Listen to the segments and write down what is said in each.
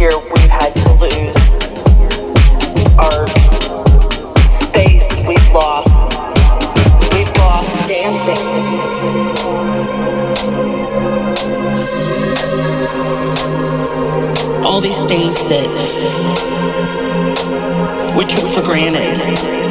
Year we've had to lose our space. We've lost. We've lost dancing. All these things that we took for granted.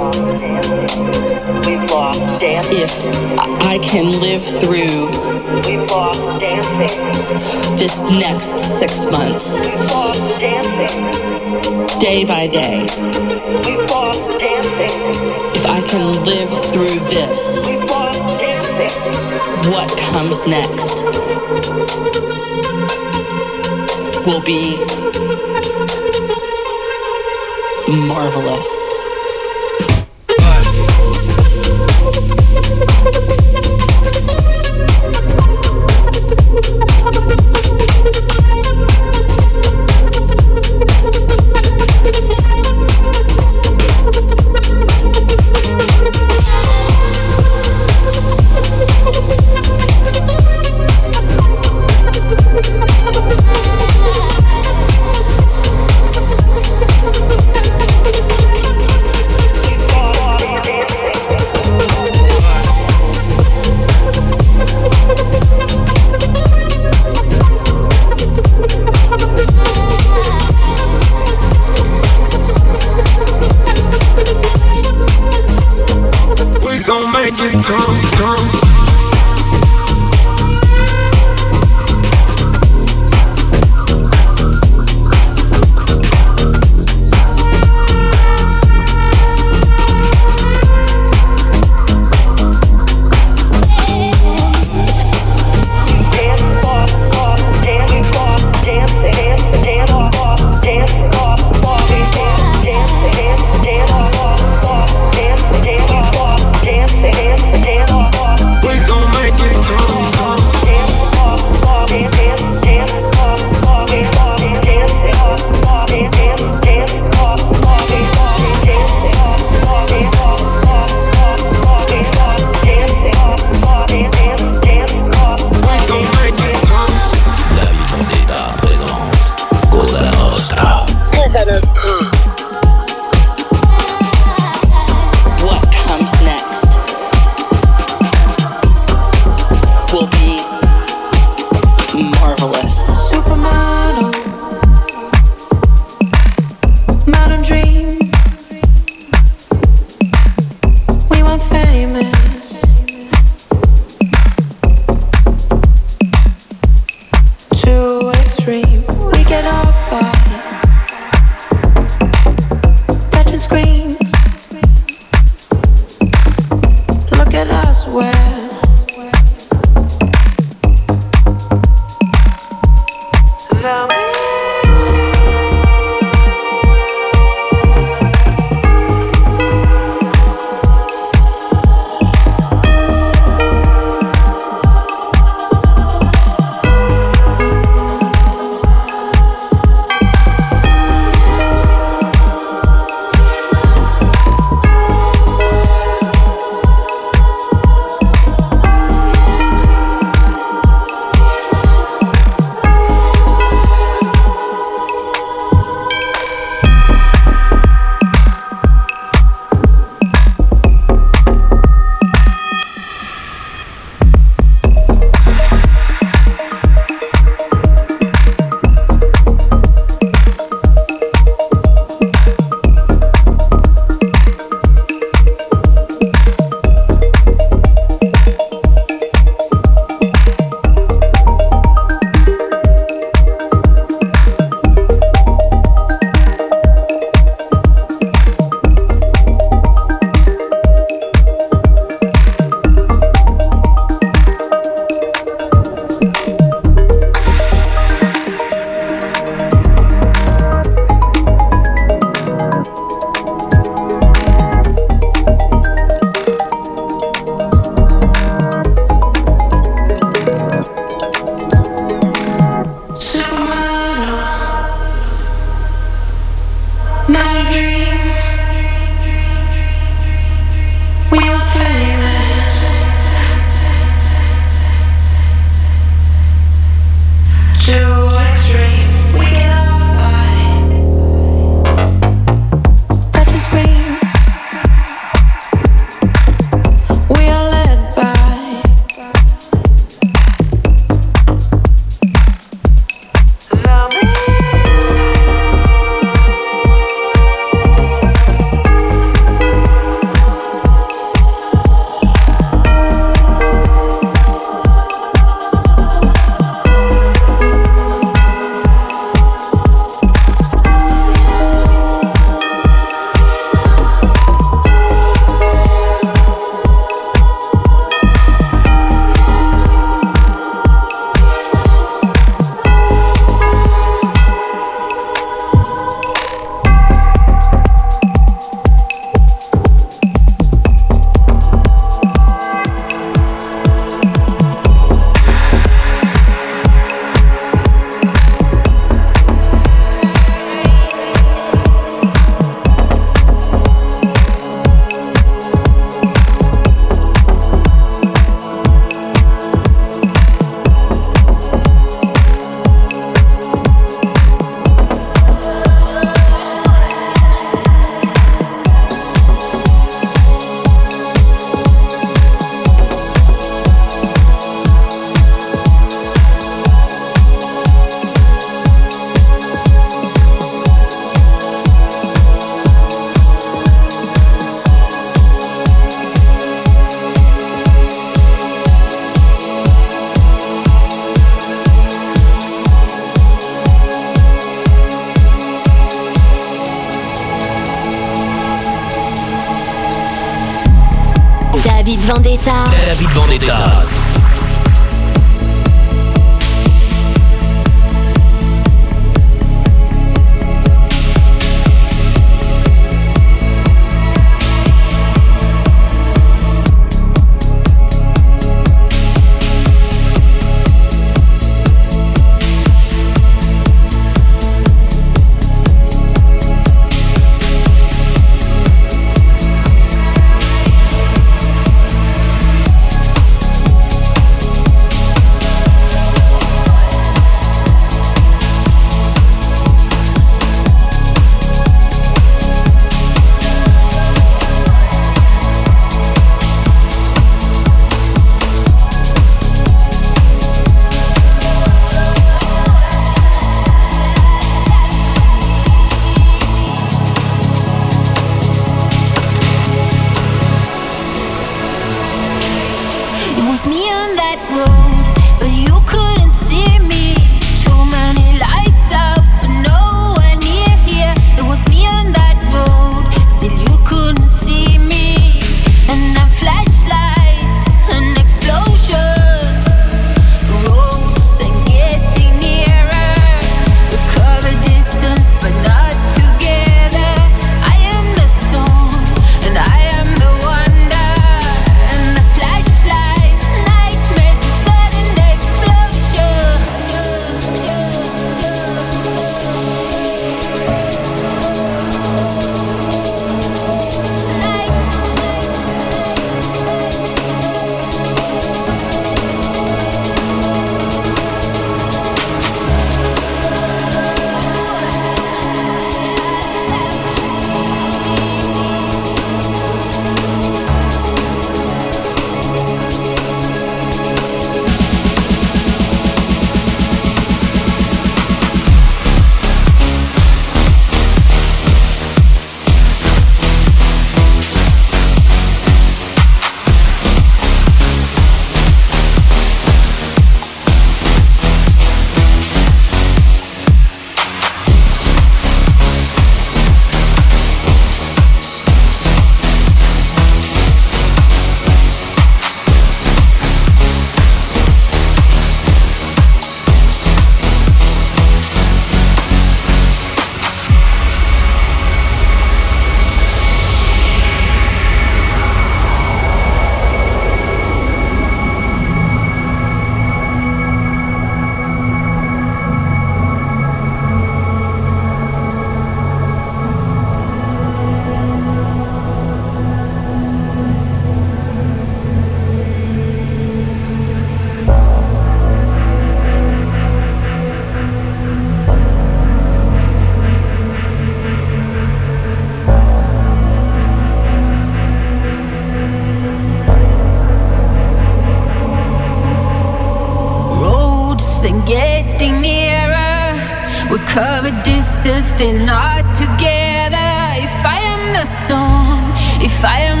still, still not together. If I am the storm, if I am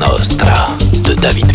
Nostra de David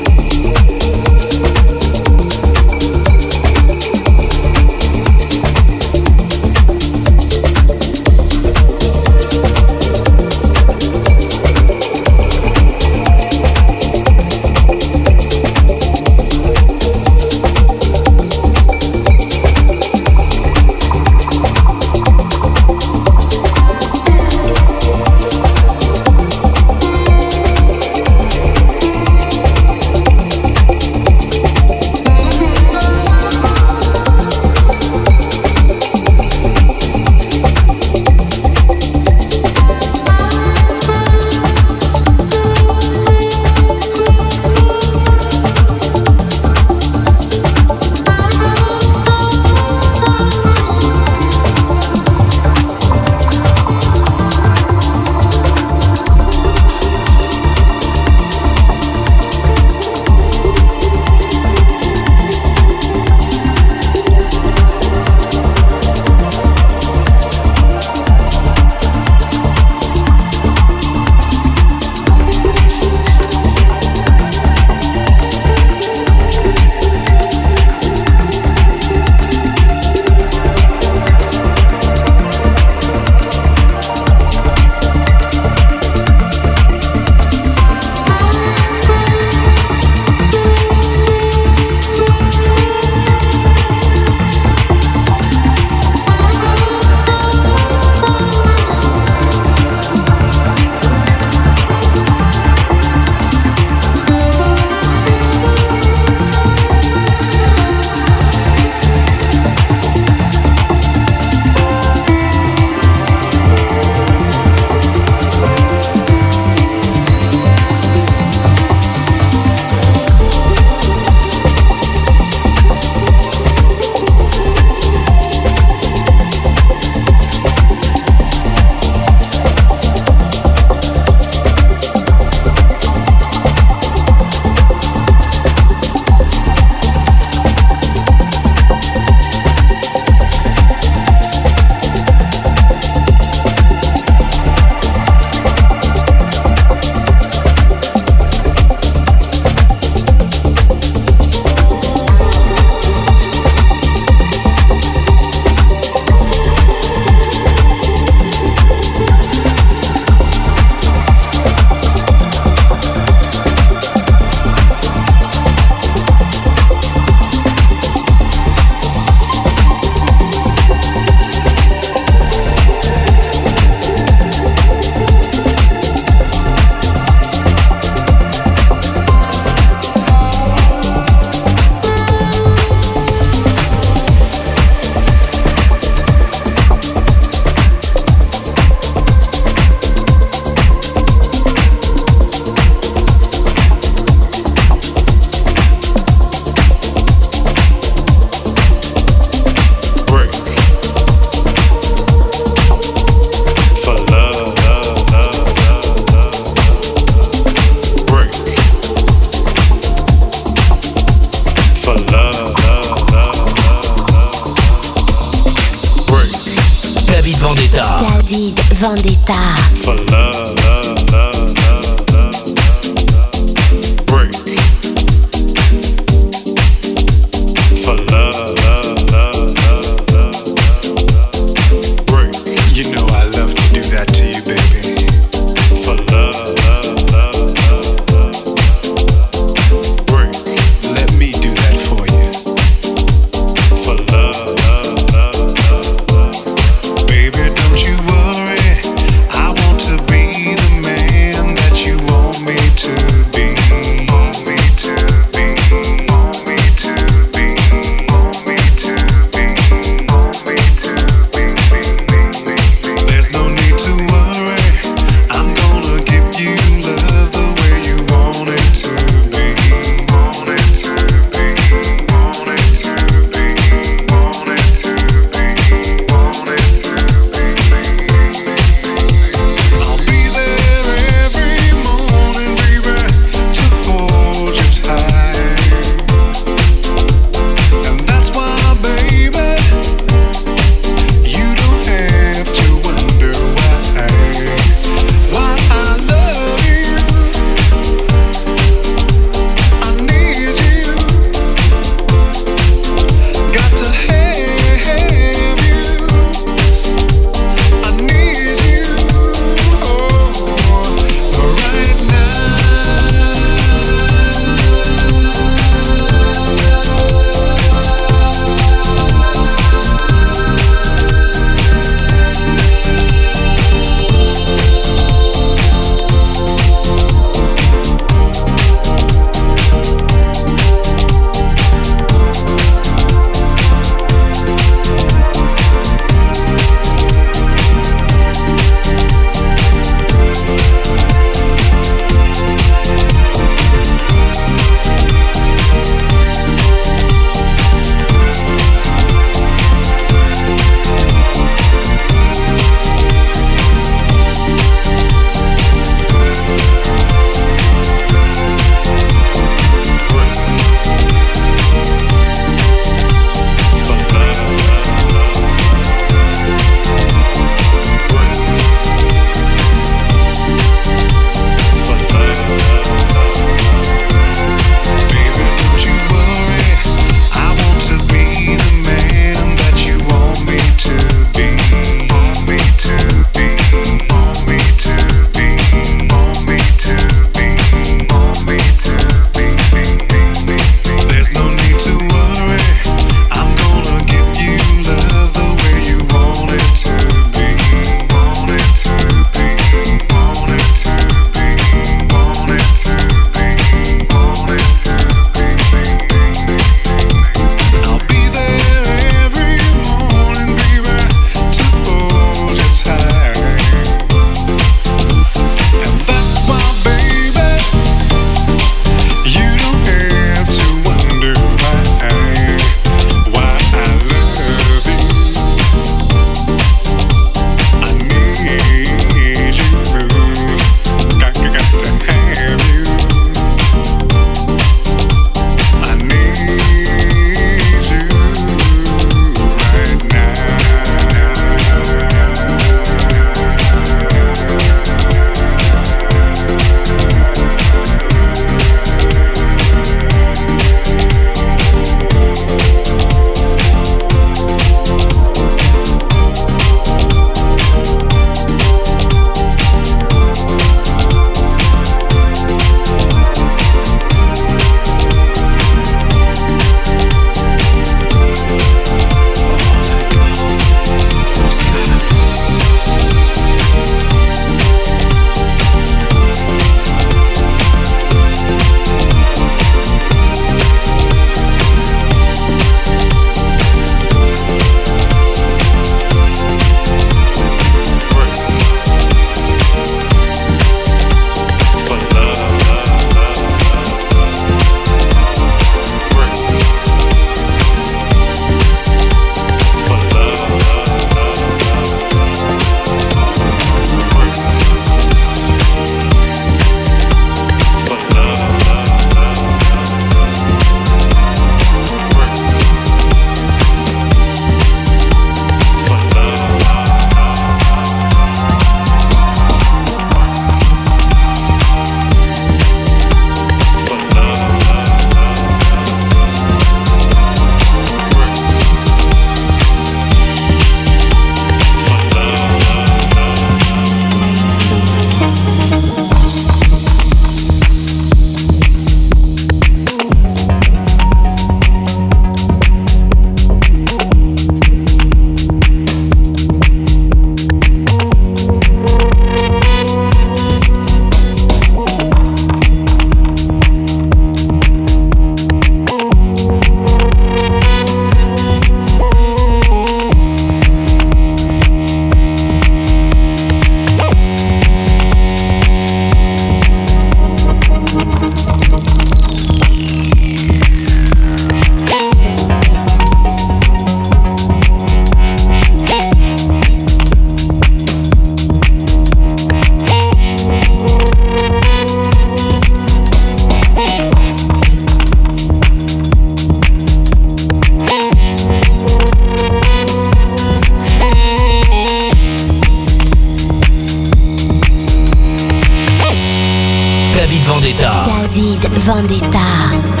Vendetta.